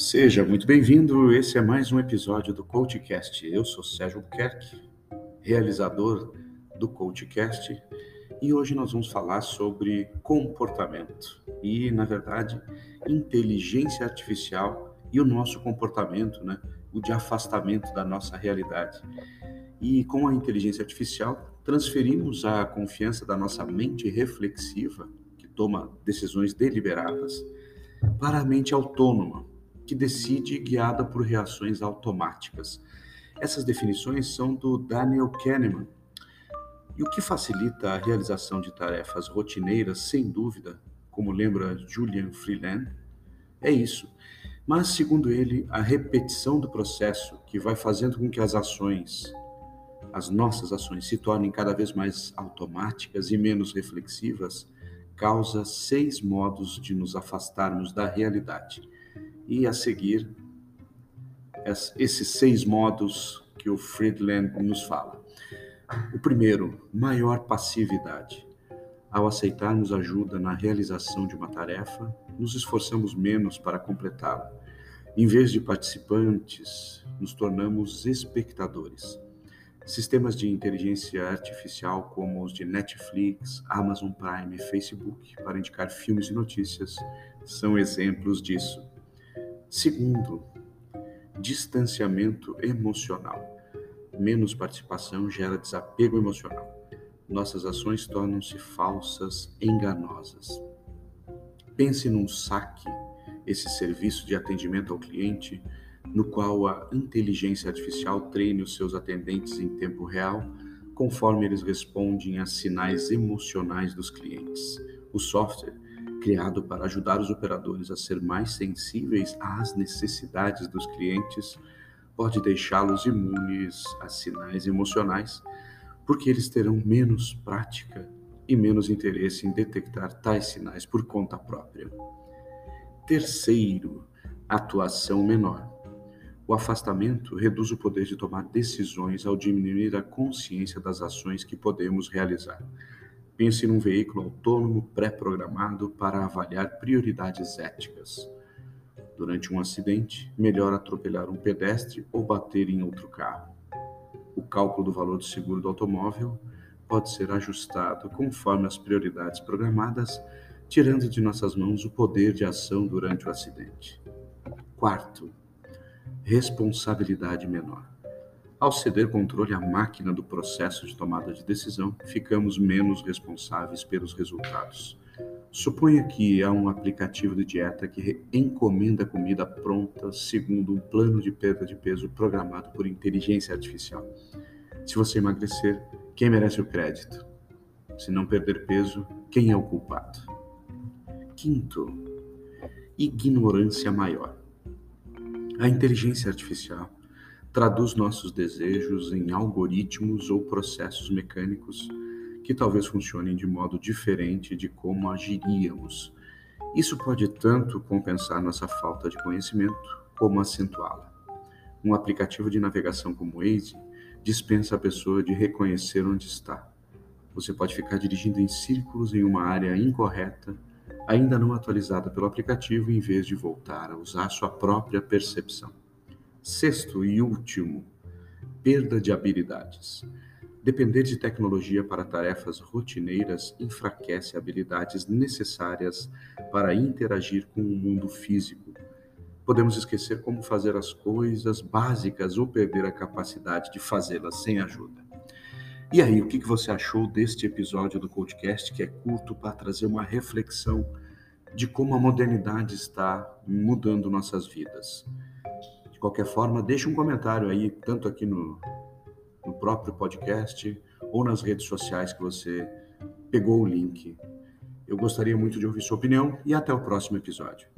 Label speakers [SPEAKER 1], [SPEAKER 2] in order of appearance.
[SPEAKER 1] Seja muito bem-vindo. Esse é mais um episódio do CoachCast. Eu sou Sérgio Buquerque, realizador do CoachCast, e hoje nós vamos falar sobre comportamento e, na verdade, inteligência artificial e o nosso comportamento, né? O de afastamento da nossa realidade. E com a inteligência artificial, transferimos a confiança da nossa mente reflexiva, que toma decisões deliberadas, para a mente autônoma, que decide guiada por reações automáticas. Essas definições são do Daniel Kahneman. E o que facilita a realização de tarefas rotineiras, sem dúvida, como lembra Julian Freeland, é isso. Mas, segundo ele, a repetição do processo que vai fazendo com que as ações, as nossas ações, se tornem cada vez mais automáticas e menos reflexivas, causa seis modos de nos afastarmos da realidade e a seguir esses seis modos que o Friedland nos fala. O primeiro, maior passividade. Ao aceitarmos ajuda na realização de uma tarefa, nos esforçamos menos para completá-la. Em vez de participantes, nos tornamos espectadores. Sistemas de inteligência artificial como os de Netflix, Amazon Prime e Facebook, para indicar filmes e notícias, são exemplos disso. Segundo, distanciamento emocional. Menos participação gera desapego emocional. Nossas ações tornam-se falsas, enganosas. Pense num saque, esse serviço de atendimento ao cliente, no qual a inteligência artificial treine os seus atendentes em tempo real, conforme eles respondem a sinais emocionais dos clientes. O software criado para ajudar os operadores a ser mais sensíveis às necessidades dos clientes, pode deixá-los imunes a sinais emocionais, porque eles terão menos prática e menos interesse em detectar tais sinais por conta própria. Terceiro, atuação menor. O afastamento reduz o poder de tomar decisões ao diminuir a consciência das ações que podemos realizar. Pense num veículo autônomo pré-programado para avaliar prioridades éticas. Durante um acidente, melhor atropelar um pedestre ou bater em outro carro. O cálculo do valor do seguro do automóvel pode ser ajustado conforme as prioridades programadas, tirando de nossas mãos o poder de ação durante o acidente. Quarto, responsabilidade menor. Ao ceder controle à máquina do processo de tomada de decisão, ficamos menos responsáveis pelos resultados. Suponha que há um aplicativo de dieta que encomenda comida pronta segundo um plano de perda de peso programado por inteligência artificial. Se você emagrecer, quem merece o crédito? Se não perder peso, quem é o culpado? Quinto, ignorância maior. A inteligência artificial traduz nossos desejos em algoritmos ou processos mecânicos que talvez funcionem de modo diferente de como agiríamos. Isso pode tanto compensar nossa falta de conhecimento como acentuá-la. Um aplicativo de navegação como Waze dispensa a pessoa de reconhecer onde está. Você pode ficar dirigindo em círculos em uma área incorreta, ainda não atualizada pelo aplicativo, em vez de voltar a usar sua própria percepção. Sexto e último, perda de habilidades. Depender de tecnologia para tarefas rotineiras enfraquece habilidades necessárias para interagir com o mundo físico. Podemos esquecer como fazer as coisas básicas ou perder a capacidade de fazê-las sem ajuda. E aí, o que você achou deste episódio do podcast que é curto para trazer uma reflexão de como a modernidade está mudando nossas vidas? De qualquer forma, deixe um comentário aí, tanto aqui no, no próprio podcast ou nas redes sociais que você pegou o link. Eu gostaria muito de ouvir sua opinião e até o próximo episódio.